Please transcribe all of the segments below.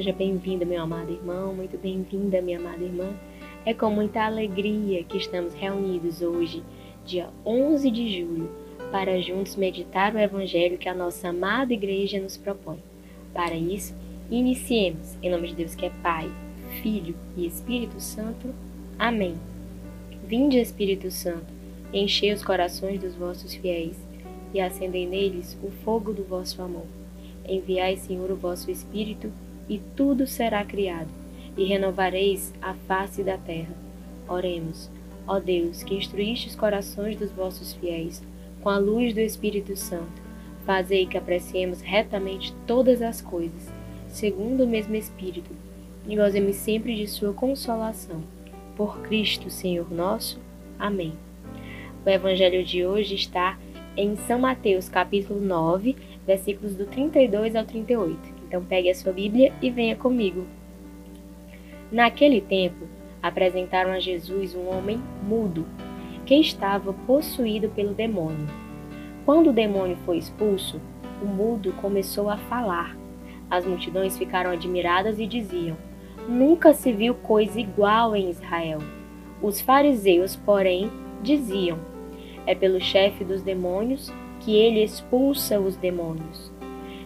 seja bem-vinda, meu amado irmão, muito bem-vinda, minha amada irmã. É com muita alegria que estamos reunidos hoje, dia 11 de julho, para juntos meditar o Evangelho que a nossa amada igreja nos propõe. Para isso, iniciemos, em nome de Deus que é Pai, Filho e Espírito Santo. Amém. Vinde, Espírito Santo, enchei os corações dos vossos fiéis e acendei neles o fogo do vosso amor. Enviai, Senhor, o vosso Espírito, e tudo será criado, e renovareis a face da terra. Oremos. Ó Deus, que instruíste os corações dos vossos fiéis com a luz do Espírito Santo, fazei que apreciemos retamente todas as coisas, segundo o mesmo Espírito, e gozemos sempre de sua consolação. Por Cristo, Senhor nosso. Amém. O evangelho de hoje está em São Mateus, capítulo 9, versículos do 32 ao 38. Então pegue a sua Bíblia e venha comigo. Naquele tempo, apresentaram a Jesus um homem mudo, que estava possuído pelo demônio. Quando o demônio foi expulso, o mudo começou a falar. As multidões ficaram admiradas e diziam: Nunca se viu coisa igual em Israel. Os fariseus, porém, diziam: É pelo chefe dos demônios que ele expulsa os demônios.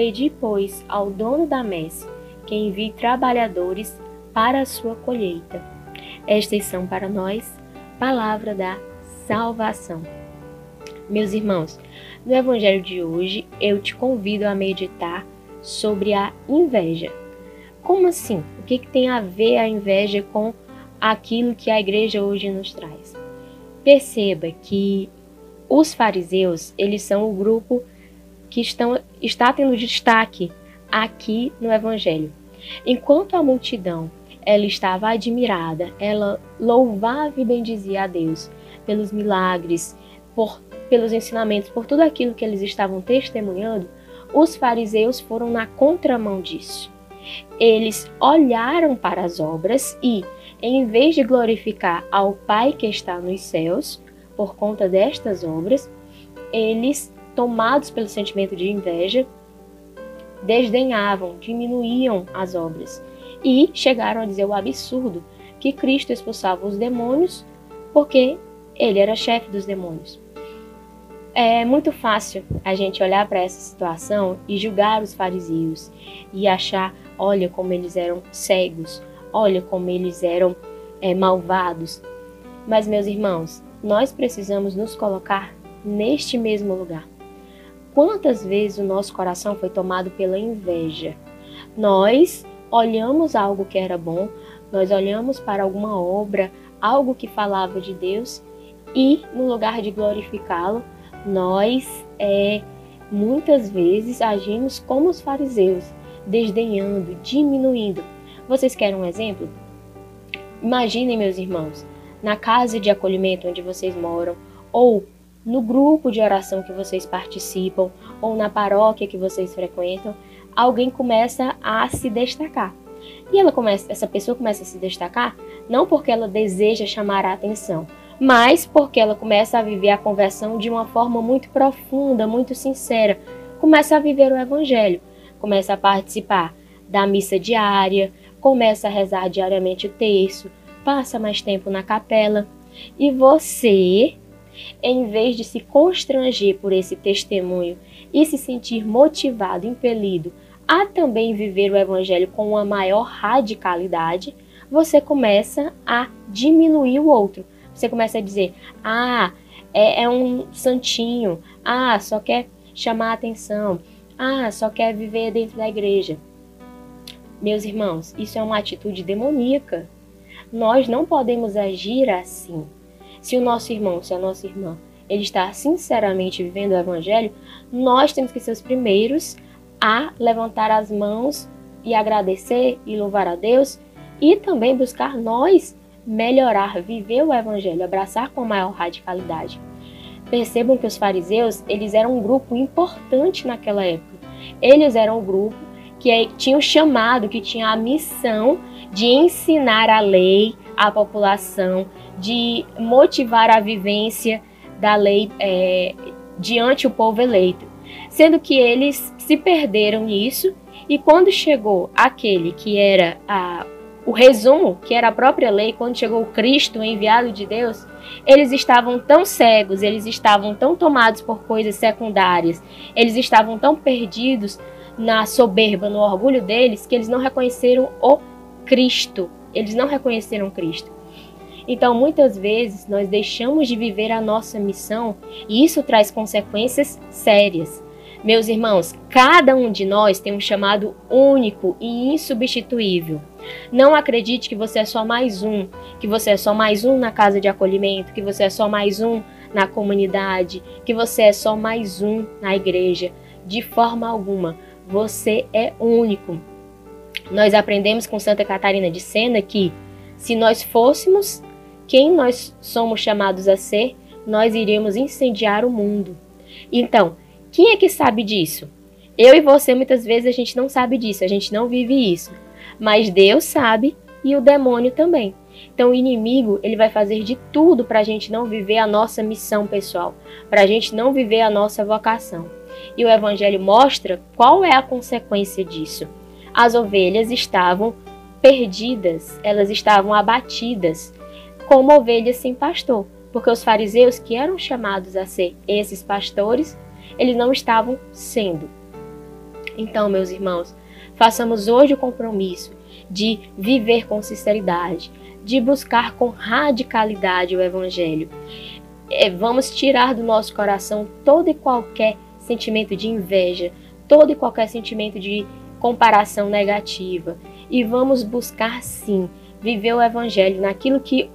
Pedi, pois, ao dono da messe que envie trabalhadores para a sua colheita. Estas são para nós palavra da salvação. Meus irmãos, no evangelho de hoje eu te convido a meditar sobre a inveja. Como assim? O que, que tem a ver a inveja com aquilo que a igreja hoje nos traz? Perceba que os fariseus, eles são o grupo que estão, está tendo destaque aqui no Evangelho. Enquanto a multidão ela estava admirada, ela louvava e bendizia a Deus pelos milagres, por, pelos ensinamentos, por tudo aquilo que eles estavam testemunhando, os fariseus foram na contramão disso. Eles olharam para as obras e, em vez de glorificar ao Pai que está nos céus, por conta destas obras, eles, tomados pelo sentimento de inveja, desdenhavam, diminuíam as obras e chegaram a dizer o absurdo que Cristo expulsava os demônios porque ele era chefe dos demônios. É muito fácil a gente olhar para essa situação e julgar os fariseus e achar, olha como eles eram cegos, olha como eles eram é, malvados. Mas, meus irmãos, nós precisamos nos colocar neste mesmo lugar. Quantas vezes o nosso coração foi tomado pela inveja? Nós olhamos algo que era bom, nós olhamos para alguma obra, algo que falava de Deus e, no lugar de glorificá-lo, nós é, muitas vezes agimos como os fariseus, desdenhando, diminuindo. Vocês querem um exemplo? Imaginem, meus irmãos, na casa de acolhimento onde vocês moram, ou no grupo de oração que vocês participam, ou na paróquia que vocês frequentam, alguém começa a se destacar. E ela começa, essa pessoa começa a se destacar não porque ela deseja chamar a atenção, mas porque ela começa a viver a conversão de uma forma muito profunda, muito sincera. Começa a viver o evangelho, começa a participar da missa diária, começa a rezar diariamente o terço, passa mais tempo na capela. E você, em vez de se constranger por esse testemunho e se sentir motivado, impelido a também viver o evangelho com uma maior radicalidade, você começa a diminuir o outro. Você começa a dizer: ah, é, é um santinho, ah, só quer chamar a atenção, ah, só quer viver dentro da igreja. Meus irmãos, isso é uma atitude demoníaca. Nós não podemos agir assim. Se o nosso irmão, se a nossa irmã, ele está sinceramente vivendo o evangelho, nós temos que ser os primeiros a levantar as mãos e agradecer e louvar a Deus e também buscar nós melhorar, viver o evangelho, abraçar com maior radicalidade. Percebam que os fariseus, eles eram um grupo importante naquela época. Eles eram um grupo que tinha o chamado, que tinha a missão de ensinar a lei à população, de motivar a vivência da lei é, diante o povo eleito. Sendo que eles se perderam nisso, e quando chegou aquele que era a, o resumo, que era a própria lei, quando chegou Cristo, o enviado de Deus, eles estavam tão cegos, eles estavam tão tomados por coisas secundárias, eles estavam tão perdidos na soberba, no orgulho deles, que eles não reconheceram o Cristo. Eles não reconheceram Cristo. Então, muitas vezes, nós deixamos de viver a nossa missão e isso traz consequências sérias. Meus irmãos, cada um de nós tem um chamado único e insubstituível. Não acredite que você é só mais um, que você é só mais um na casa de acolhimento, que você é só mais um na comunidade, que você é só mais um na igreja. De forma alguma. Você é único. Nós aprendemos com Santa Catarina de Sena que, se nós fôssemos quem nós somos chamados a ser, nós iríamos incendiar o mundo. Então, quem é que sabe disso? Eu e você, muitas vezes, a gente não sabe disso, a gente não vive isso. Mas Deus sabe e o demônio também. Então, o inimigo ele vai fazer de tudo para a gente não viver a nossa missão pessoal, para a gente não viver a nossa vocação. E o Evangelho mostra qual é a consequência disso. As ovelhas estavam perdidas, elas estavam abatidas, como ovelhas sem pastor, porque os fariseus, que eram chamados a ser esses pastores, eles não estavam sendo. Então, meus irmãos, façamos hoje o compromisso de viver com sinceridade, de buscar com radicalidade o Evangelho. É, vamos tirar do nosso coração todo e qualquer sentimento de inveja, todo e qualquer sentimento de comparação negativa e vamos buscar sim viver o evangelho naquilo que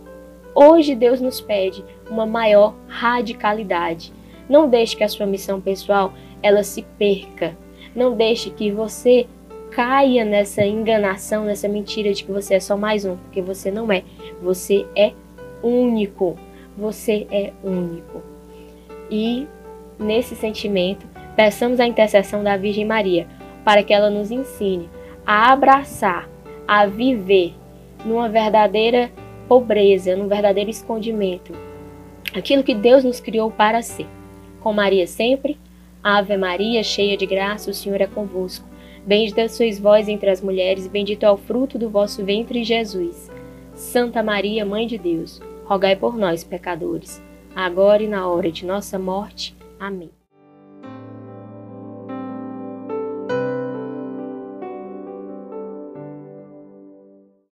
hoje Deus nos pede, uma maior radicalidade. Não deixe que a sua missão pessoal ela se perca. Não deixe que você caia nessa enganação, nessa mentira de que você é só mais um, porque você não é. Você é único. Você é único. E nesse sentimento, peçamos a intercessão da Virgem Maria para que ela nos ensine a abraçar, a viver numa verdadeira pobreza, num verdadeiro escondimento, aquilo que Deus nos criou para ser. Com Maria sempre, Ave Maria, cheia de graça, o Senhor é convosco. Bendita sois vós entre as mulheres, bendito é o fruto do vosso ventre, Jesus. Santa Maria, Mãe de Deus, rogai por nós, pecadores, agora e na hora de nossa morte. Amém.